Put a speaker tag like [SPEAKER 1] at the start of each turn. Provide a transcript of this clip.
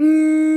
[SPEAKER 1] 嗯